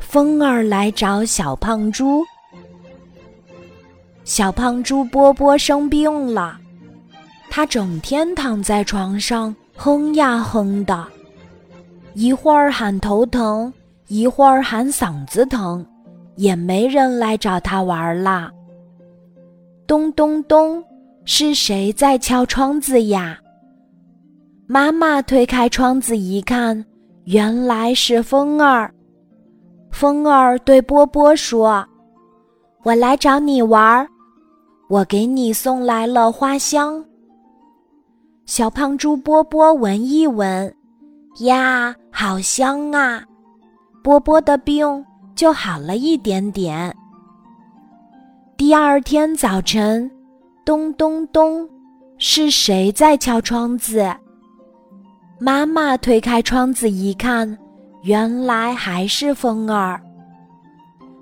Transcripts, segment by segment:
风儿来找小胖猪。小胖猪波波生病了，他整天躺在床上哼呀哼的，一会儿喊头疼，一会儿喊嗓子疼，也没人来找他玩啦。咚咚咚，是谁在敲窗子呀？妈妈推开窗子一看，原来是风儿。风儿对波波说：“我来找你玩，我给你送来了花香。”小胖猪波波闻一闻，呀，好香啊！波波的病就好了一点点。第二天早晨，咚咚咚，是谁在敲窗子？妈妈推开窗子一看。原来还是风儿。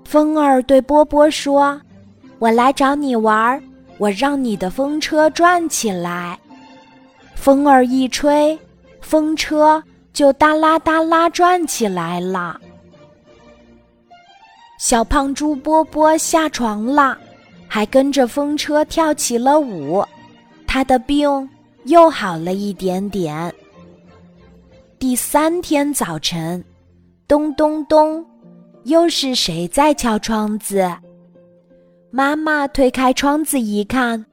风儿对波波说：“我来找你玩，我让你的风车转起来。”风儿一吹，风车就哒啦哒啦转起来了。小胖猪波波下床了，还跟着风车跳起了舞，他的病又好了一点点。第三天早晨。咚咚咚，又是谁在敲窗子？妈妈推开窗子一看，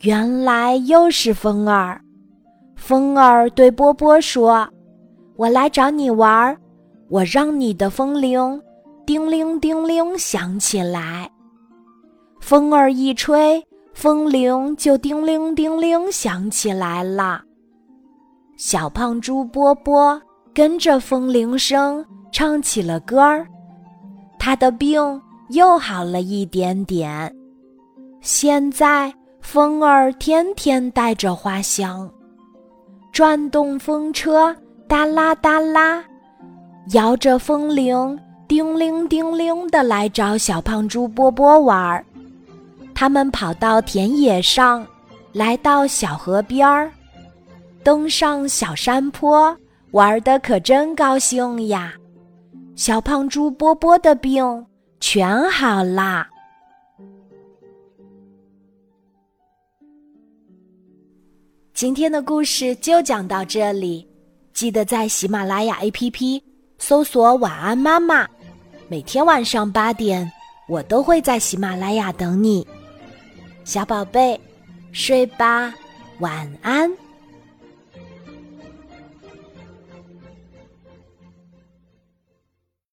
原来又是风儿。风儿对波波说：“我来找你玩，我让你的风铃叮铃叮铃响起来。”风儿一吹，风铃就叮铃叮铃响起来了。小胖猪波波跟着风铃声。唱起了歌儿，他的病又好了一点点。现在风儿天天带着花香，转动风车，哒啦哒啦，摇着风铃，叮铃叮铃的来找小胖猪波波玩儿。他们跑到田野上，来到小河边儿，登上小山坡，玩的可真高兴呀！小胖猪波波的病全好啦！今天的故事就讲到这里，记得在喜马拉雅 APP 搜索“晚安妈妈”，每天晚上八点，我都会在喜马拉雅等你，小宝贝，睡吧，晚安。